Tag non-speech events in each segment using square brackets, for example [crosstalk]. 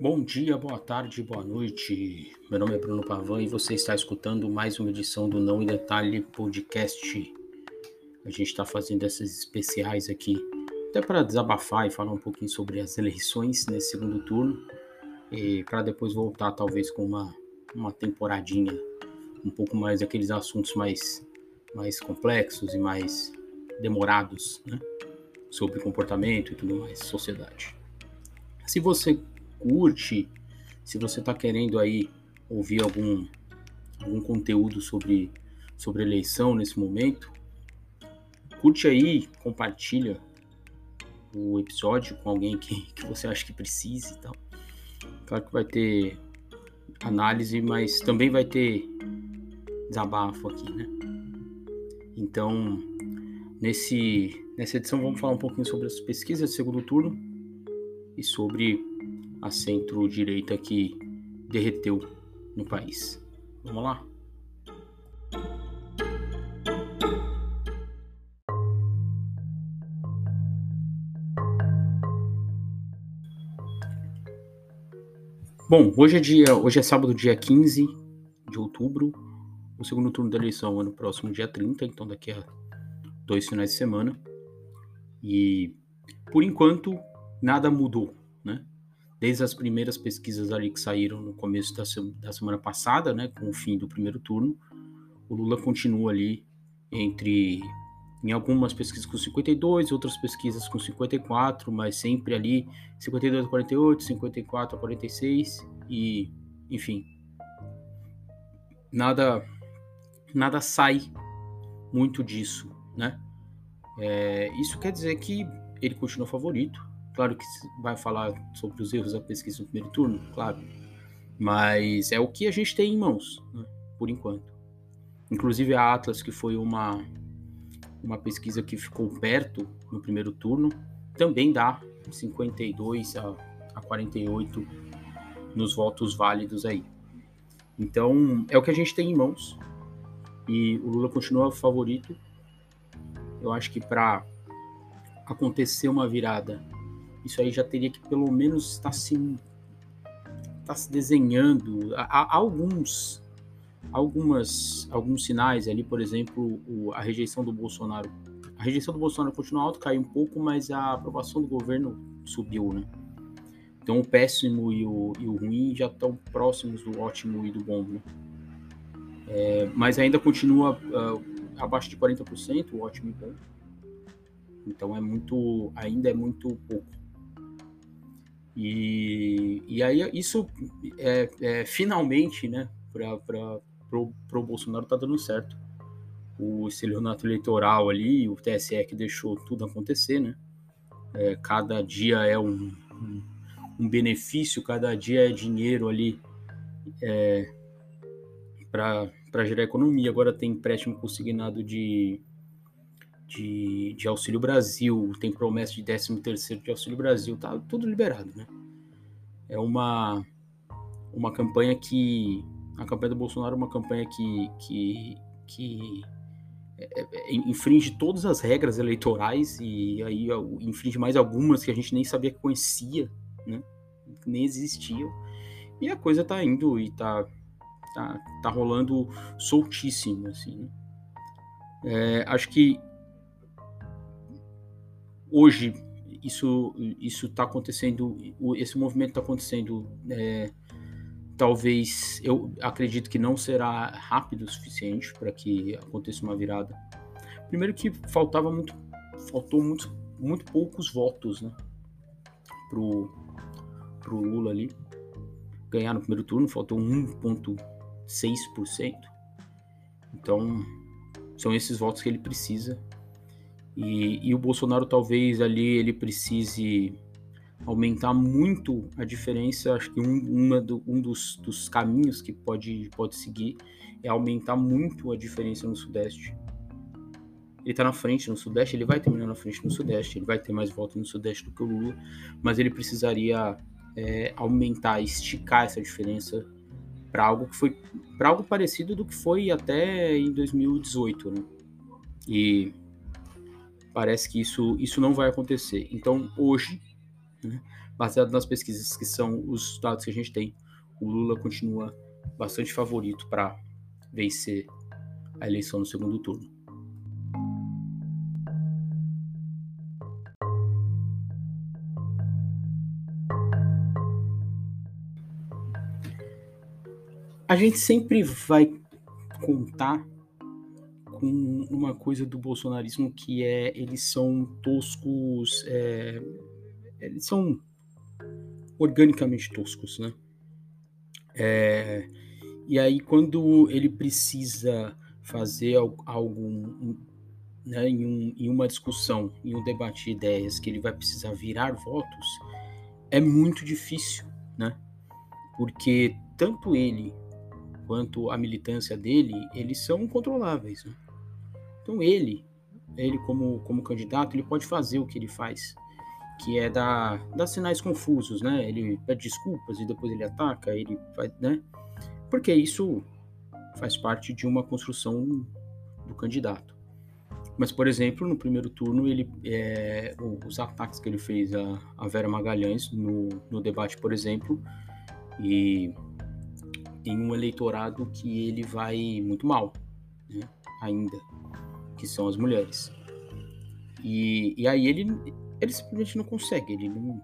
Bom dia, boa tarde, boa noite. Meu nome é Bruno Pavan e você está escutando mais uma edição do Não em Detalhe Podcast. A gente está fazendo essas especiais aqui, até para desabafar e falar um pouquinho sobre as eleições nesse segundo turno, e para depois voltar talvez com uma, uma temporadinha um pouco mais daqueles assuntos mais, mais complexos e mais demorados, né? Sobre comportamento e tudo mais, sociedade. Se você curte, se você está querendo aí ouvir algum, algum conteúdo sobre, sobre eleição nesse momento, curte aí, compartilha o episódio com alguém que, [laughs] que você acha que precise e tal. Claro que vai ter análise, mas também vai ter desabafo aqui, né? Então, nesse, nessa edição vamos falar um pouquinho sobre as pesquisas de segundo turno e sobre a centro-direita que derreteu no país. Vamos lá? Bom, hoje é dia, hoje é sábado, dia 15 de outubro. O segundo turno da eleição é no próximo dia 30, então daqui a dois finais de semana. E por enquanto nada mudou, né? Desde as primeiras pesquisas ali que saíram no começo da, da semana passada, né, com o fim do primeiro turno, o Lula continua ali entre em algumas pesquisas com 52, outras pesquisas com 54, mas sempre ali 52 a 48, 54 a 46 e, enfim, nada nada sai muito disso, né? É, isso quer dizer que ele continua favorito, Claro que vai falar sobre os erros da pesquisa no primeiro turno, claro. Mas é o que a gente tem em mãos, né, por enquanto. Inclusive a Atlas, que foi uma, uma pesquisa que ficou perto no primeiro turno, também dá 52 a, a 48 nos votos válidos aí. Então, é o que a gente tem em mãos. E o Lula continua favorito. Eu acho que para acontecer uma virada isso aí já teria que pelo menos estar se, estar se desenhando. Há, há alguns, algumas, alguns sinais ali, por exemplo, o, a rejeição do Bolsonaro. A rejeição do Bolsonaro continua alta, caiu um pouco, mas a aprovação do governo subiu, né? Então o péssimo e o, e o ruim já estão próximos do ótimo e do bom, né? É, mas ainda continua uh, abaixo de 40%, o ótimo e bom. Então é muito, ainda é muito pouco. E, e aí isso é, é finalmente, né, para o Bolsonaro tá dando certo. O estelionato eleitoral ali, o TSE que deixou tudo acontecer, né? É, cada dia é um, um, um, benefício, cada dia é dinheiro ali é, para gerar economia. Agora tem empréstimo consignado de, de, de Auxílio Brasil, tem promessa de 13 terceiro de Auxílio Brasil, tá tudo liberado, né? É uma, uma campanha que, a campanha do Bolsonaro é uma campanha que, que, que é, é, infringe todas as regras eleitorais e aí infringe mais algumas que a gente nem sabia que conhecia, né? Que nem existiam. E a coisa tá indo e tá, tá, tá rolando soltíssimo, assim, né? É, acho que hoje isso isso está acontecendo, esse movimento está acontecendo. É, talvez eu acredito que não será rápido o suficiente para que aconteça uma virada. Primeiro que faltava muito, faltou muito, muito poucos votos, né, pro pro Lula ali ganhar no primeiro turno, faltou 1.6%. Então, são esses votos que ele precisa e, e o Bolsonaro talvez ali ele precise aumentar muito a diferença. Acho que um, do, um dos, dos, caminhos que pode, pode seguir é aumentar muito a diferença no Sudeste. Ele está na frente no Sudeste, ele vai terminar na frente no Sudeste, ele vai ter mais votos no Sudeste do que o Lula, mas ele precisaria é, aumentar, esticar essa diferença para algo que foi para algo parecido do que foi até em 2018, né? E parece que isso, isso não vai acontecer. Então, hoje, Né? Baseado nas pesquisas que são os dados que a gente tem, o Lula continua bastante favorito para vencer a eleição no segundo turno. A gente sempre vai contar com uma coisa do bolsonarismo que é eles são toscos, é, eles são organicamente toscos, né? É, e aí quando ele precisa fazer algo né, em, um, em uma discussão, em um debate de ideias, que ele vai precisar virar votos, é muito difícil, né? Porque tanto ele quanto a militância dele, eles são incontroláveis. Né? Então ele, ele como, como candidato, ele pode fazer o que ele faz, que é dar, dar sinais confusos, né? Ele pede desculpas e depois ele ataca, ele vai, né? Porque isso faz parte de uma construção do candidato. Mas, por exemplo, no primeiro turno, ele, é, os ataques que ele fez a, a Vera Magalhães no, no debate, por exemplo, e em um eleitorado que ele vai muito mal, né? ainda que são as mulheres. E, e aí ele, ele simplesmente não consegue, ele não,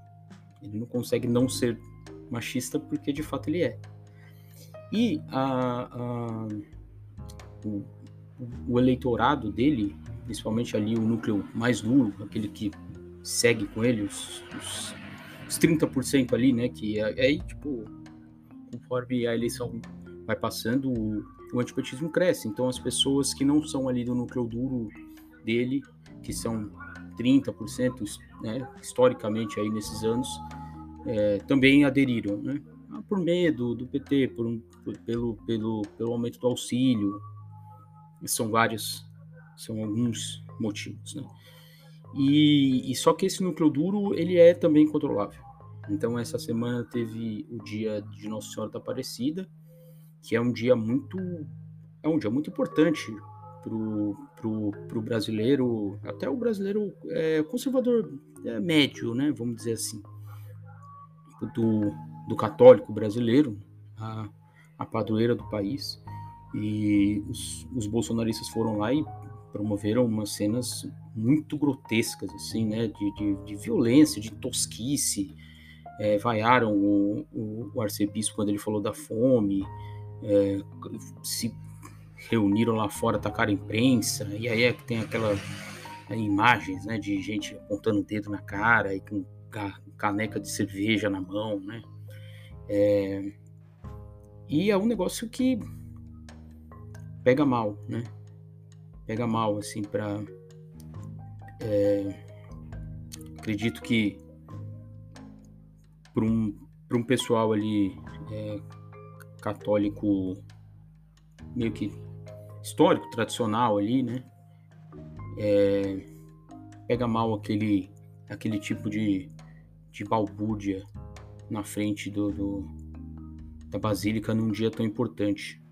ele não consegue não ser machista porque de fato ele é. E a, a o, o, eleitorado dele, principalmente ali o núcleo mais duro, aquele que segue com ele, os, os, os 30% ali, né, que é, é tipo, conforme a eleição vai passando, o, o antipetismo cresce. Então, as pessoas que não são ali do núcleo duro dele, que são 30%, né, historicamente aí nesses anos, é, também aderiram, né? Por medo do PT, por um, por, pelo, pelo, pelo aumento do auxílio, são vários, são alguns motivos, né? E, e, só que esse núcleo duro ele é também controlável. Então essa semana teve o dia de Nossa Senhora da Aparecida, que é um dia muito é um dia muito importante pro, pro, pro brasileiro, até o brasileiro é, conservador é, médio, né, vamos dizer assim, do, do católico brasileiro, a, a padroeira do país, e os, os bolsonaristas foram lá e promoveram umas cenas muito grotescas, assim, né, de, de, de violência, de tosquice, é, vaiaram o, o, o, arcebispo quando ele falou da fome, é, se reuniram lá fora, tacaram imprensa, e aí é que tem aquelas é, imagens né, de gente apontando o dedo na cara e com caneca de cerveja na mão, né? É, e é um negócio que pega mal, né? Pega mal, assim, para é, acredito que para um, um pessoal ali é, católico meio que histórico, tradicional ali, né? É, pega mal aquele, aquele tipo de, de balbúrdia na frente do, do, da basílica num dia tão importante.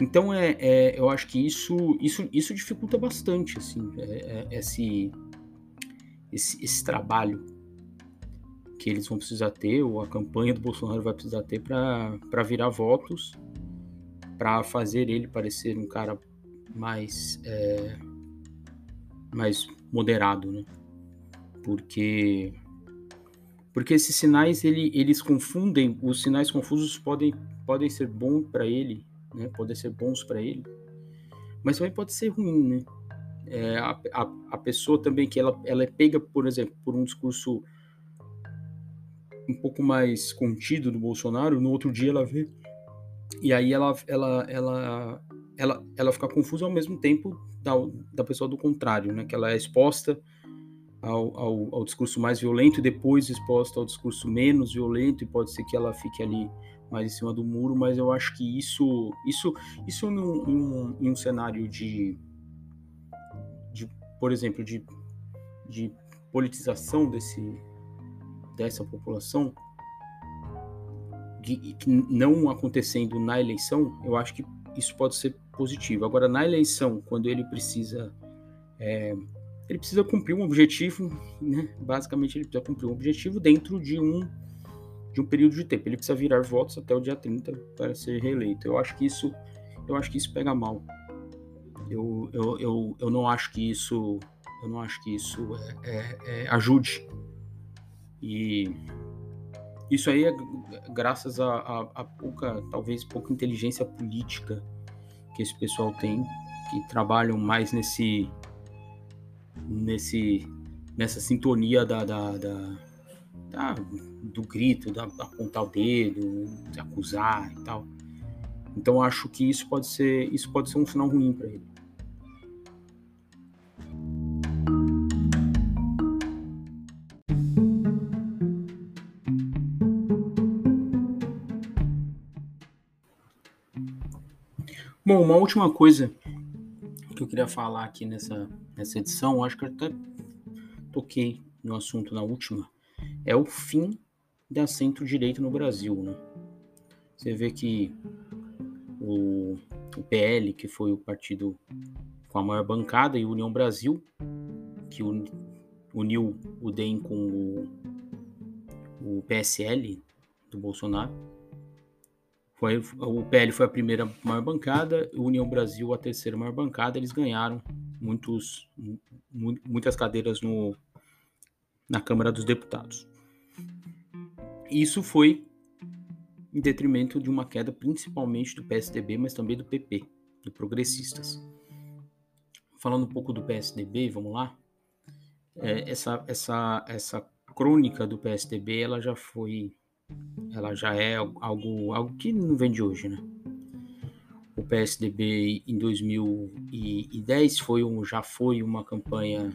Então é, é, eu acho que isso, isso, isso dificulta bastante assim, é, é esse, esse, esse trabalho que eles vão precisar ter, ou a campanha do Bolsonaro vai precisar ter para virar votos, para fazer ele parecer um cara mais, é, mais moderado, né? Porque porque esses sinais ele, eles confundem, os sinais confusos podem, podem ser bons para ele, né? Podem ser bons para ele, mas também pode ser ruim, né? É, a, a, a, pessoa também que ela, ela é pega, por exemplo, por um discurso um pouco mais contido do Bolsonaro, no outro dia ela vê e aí ela ela ela ela, ela fica confusa ao mesmo tempo da, da pessoa do contrário, né? Que ela é exposta ao, ao, ao, discurso mais violento e depois exposta ao discurso menos violento e pode ser que ela fique ali mais em cima do muro, mas eu acho que isso isso isso num, num, em um cenário de, de por exemplo de, de politização desse dessa população, de, não acontecendo na eleição, eu acho que isso pode ser positivo. Agora, na eleição, quando ele precisa é, ele precisa cumprir um objetivo, né? basicamente ele precisa cumprir um objetivo dentro de um de um período de tempo. Ele precisa virar votos até o dia 30 para ser reeleito. Eu acho que isso eu acho que isso pega mal. Eu, eu, eu, eu não acho que isso eu não acho que isso é, é, é, ajude. E isso aí é graças a, a, a, pouca, talvez pouca inteligência política que esse pessoal tem, que trabalham mais nesse, nesse, nessa sintonia da, da, da, da do grito, da, apontar o dedo, de acusar e tal. Então acho que isso pode ser, isso pode ser um sinal ruim para ele. Bom, uma última coisa que eu queria falar aqui nessa, nessa edição, acho que eu até toquei no assunto na última, é o fim da centro-direita no Brasil. Né? Você vê que o, o PL, que foi o partido com a maior bancada, e União Brasil, que uniu o DEM com o, o PSL do Bolsonaro, foi, o PL foi a primeira maior bancada, o União Brasil a terceira maior bancada. Eles ganharam muitos, muitas cadeiras no, na Câmara dos Deputados. Isso foi em detrimento de uma queda principalmente do PSDB, mas também do PP, do Progressistas. Falando um pouco do PSDB, vamos lá. É, essa, essa, essa crônica do PSDB ela já foi ela já é algo, algo que não vem de hoje, né? O PSDB em 2010 foi um, já foi uma campanha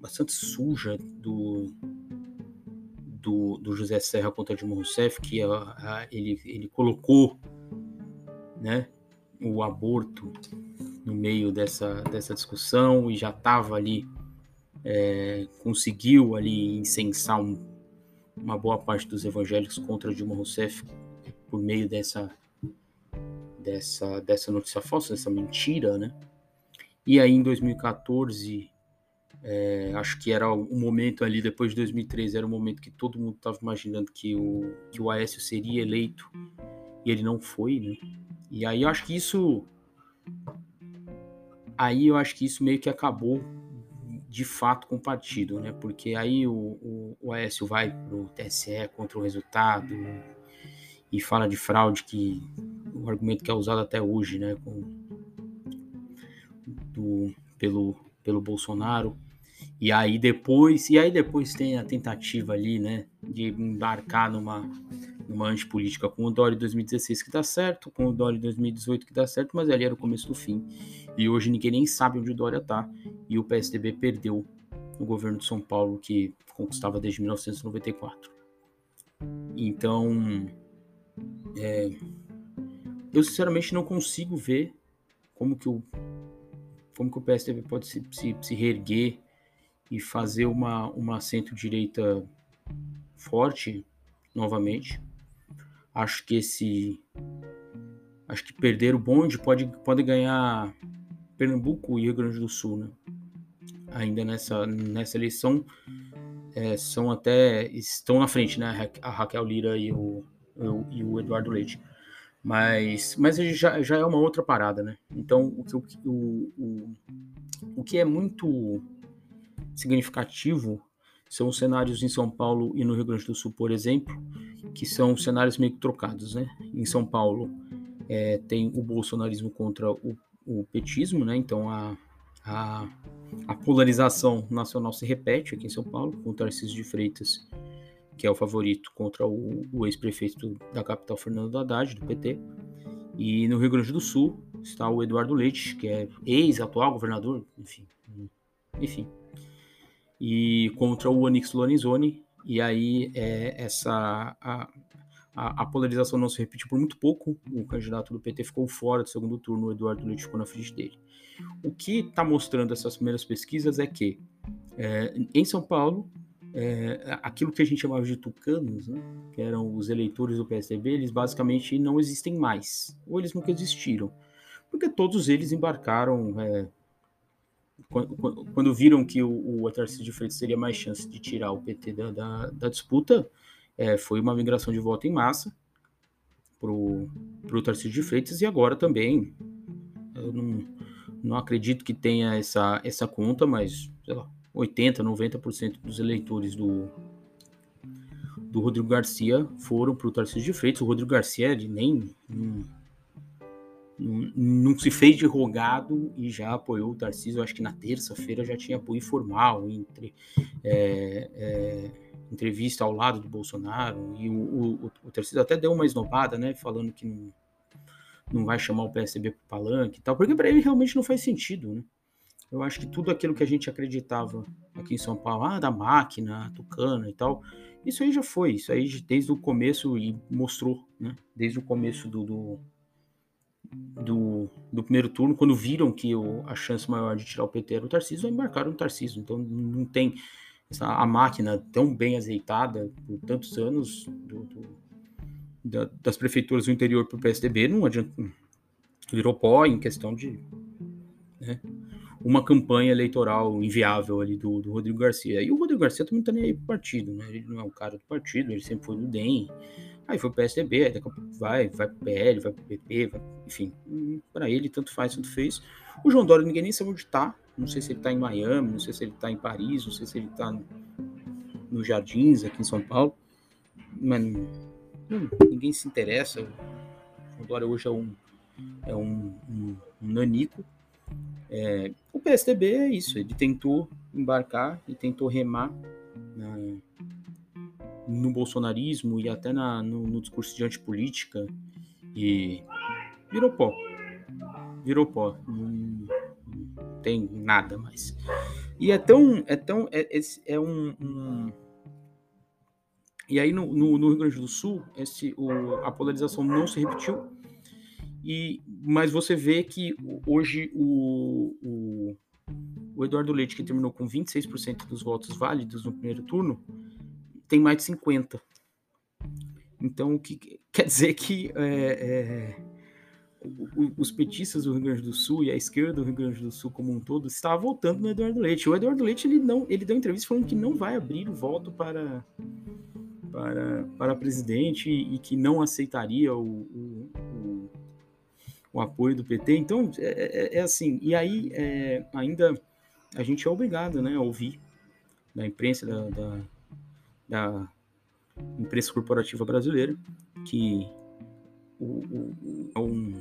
bastante suja do, do, do José Serra contra Dilma Rousseff, que a, a, ele, ele colocou né, o aborto no meio dessa, dessa discussão e já estava ali, é, conseguiu ali incensar um uma boa parte dos evangélicos contra Dilma Rousseff por meio dessa dessa dessa notícia falsa, dessa mentira, né? E aí em 2014, é, acho que era o momento ali depois de 2013, era o momento que todo mundo estava imaginando que o que o Aécio seria eleito e ele não foi, né? E aí eu acho que isso aí eu acho que isso meio que acabou de fato com o partido, né? Porque aí o, o, o Aécio vai pro TSE contra o resultado e fala de fraude que o argumento que é usado até hoje, né? Com, do, pelo, pelo Bolsonaro. E aí depois, e aí depois tem a tentativa ali, né, de embarcar numa numa antipolítica com o Dória 2016 que dá certo, com o Dória 2018 que dá certo, mas ali era o começo do fim. E hoje ninguém nem sabe onde o Dória tá. E o PSDB perdeu o governo de São Paulo que conquistava desde 1994. Então, é, eu sinceramente não consigo ver como que o como que o PSDB pode se, se, se reerguer e fazer uma, uma centro-direita forte novamente. Acho que esse. Acho que perder o bonde pode, pode ganhar Pernambuco e Rio Grande do Sul, né? Ainda nessa, nessa eleição é, são até. estão na frente, né? A Raquel Lira e o, e o Eduardo Leite. Mas, mas já, já é uma outra parada, né? Então, o que, o, o, o que é muito significativo são os cenários em São Paulo e no Rio Grande do Sul, por exemplo, que são cenários meio que trocados, né? Em São Paulo é, tem o bolsonarismo contra o, o petismo, né? Então a, a, a, polarização nacional se repete aqui em São Paulo, com o Tarcísio de Freitas, que é o favorito, contra o, o ex-prefeito da capital, Fernando Haddad, do PT. E no Rio Grande do Sul está o Eduardo Leite, que é ex-atual governador, enfim. Enfim, e contra o Onyx Lorenzoni, e aí é, essa a, a, a, polarização não se repetiu por muito pouco, o candidato do PT ficou fora do segundo turno, o Eduardo Leite ficou na frente dele. O que está mostrando essas primeiras pesquisas é que é, em São Paulo, é, aquilo que a gente chamava de tucanos, né, que eram os eleitores do PSDB, eles basicamente não existem mais, ou eles nunca existiram, porque todos eles embarcaram é, quando, quando viram que o, o Tarcísio de Freitas teria mais chance de tirar o PT da, da, da disputa, é, foi uma migração de voto em massa para o Tarcísio de Freitas e agora também. Eu não, não acredito que tenha essa, essa conta, mas sei lá, 80%, 90% dos eleitores do, do Rodrigo Garcia foram para o Tarcísio de Freitas. O Rodrigo Garcia ele nem. Não, não, se fez de rogado e já apoiou o Tarcísio. Acho que na terça-feira já tinha apoio formal entre é, é, entrevista ao lado do Bolsonaro. E o, o, o Tarcísio até deu uma esnobada, né? Falando que não, não vai chamar o PSDB para palanque e tal, porque para ele realmente não faz sentido, né? Eu acho que tudo aquilo que a gente acreditava aqui em São Paulo, ah, da máquina, tucana e tal, isso aí já foi, isso aí desde o começo e mostrou, né? Desde o começo do, do, do, do primeiro turno, quando viram que o, a chance maior de tirar o PT era o Tarcísio, embarcaram no Tarcísio. Então não tem essa, a máquina tão bem azeitada por tantos anos do, do, da, das prefeituras do interior para o PSDB, não adianta. Virou pó em questão de. Né? uma campanha eleitoral inviável ali do, do Rodrigo Garcia. E o Rodrigo Garcia também não tá nem aí pro partido, né? Ele não é um cara do partido, ele sempre foi do DEM. Aí foi pro PSDB, daqui a pouco vai, vai pro PL, vai pro PP, vai, enfim, para ele tanto faz, tanto fez. O João Dória ninguém nem sabe onde tá. Não sei se ele tá em Miami, não sei se ele tá em Paris, não sei se ele tá nos no Jardins, aqui em São Paulo. Mas não, ninguém se interessa. O João Dória hoje é um, é um, um, um nanico é, o PSDB é isso, ele tentou embarcar e tentou remar na, no bolsonarismo e até na, no, no, discurso de antipolítica e virou pó. Virou pó. Não, não tem nada mais. E é tão. É, tão, é, é um, um e aí no, no, no, Rio Grande do Sul, esse, o, a polarização não se repetiu. E, mas você vê que hoje o, o, o Eduardo Leite, que terminou com 26% dos votos válidos no primeiro turno, tem mais de 50%. Então, o que [laughs] quer dizer que é, é, os petistas do Rio Grande do Sul e a esquerda do Rio Grande do Sul como um todo estava votando no Eduardo Leite. O Eduardo Leite ele não, ele deu entrevista falando que não vai abrir o voto para para, para presidente e que não aceitaria o, o, o o apoio do PT. Então, é, é, é assim. E aí, é, ainda a gente é obrigado né, a ouvir da imprensa, da, da, da imprensa corporativa brasileira, que o, o, o, um,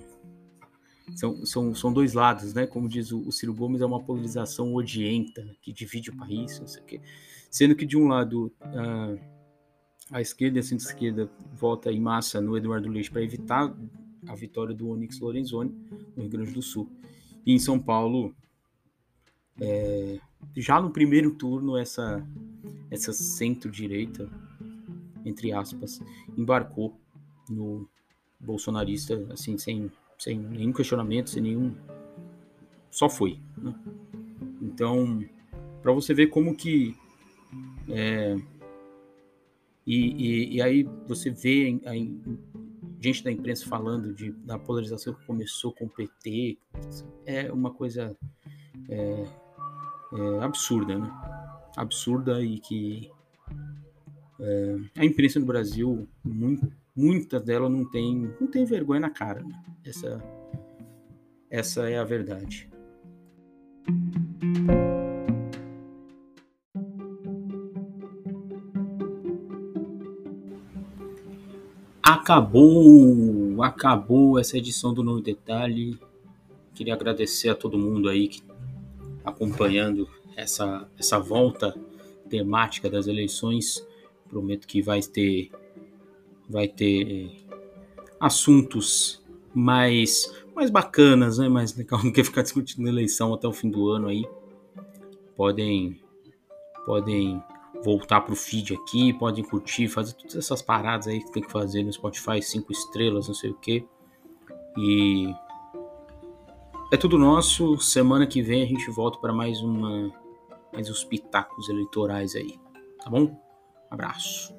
são, são, são dois lados, né? Como diz o, o Ciro Gomes, é uma polarização odienta que divide o país, não sei o quê. Sendo que, de um lado, a, a esquerda e a centro-esquerda vota em massa no Eduardo Leite para evitar a vitória do Onyx Lorenzoni no Rio Grande do Sul. E em São Paulo, é, já no primeiro turno, essa, essa centro-direita, entre aspas, embarcou no bolsonarista, assim, sem, sem nenhum questionamento, sem nenhum. Só foi. Né? Então, para você ver como que. É, e, e, e, aí você vê a, gente da imprensa falando de, da polarização que começou com o PT, é uma coisa é, é, absurda, né? Absurda e que é, a imprensa no Brasil, muito, muitas delas não tem, não tem vergonha na cara. Né? Essa, essa é a verdade. Acabou, acabou essa edição do Novo Detalhe. Queria agradecer a todo mundo aí que acompanhando essa, essa volta temática das eleições. Prometo que vai ter vai ter assuntos mais mais bacanas, né? Mais legal do que ficar [laughs] discutindo eleição até o fim do ano aí. Podem podem voltar pro feed aqui, podem curtir, fazer todas essas paradas aí que tem que fazer no Spotify, cinco estrelas, não sei o que. E é tudo nosso. Semana que vem a gente volta para mais uma mais os pitacos eleitorais aí, tá bom? Abraço.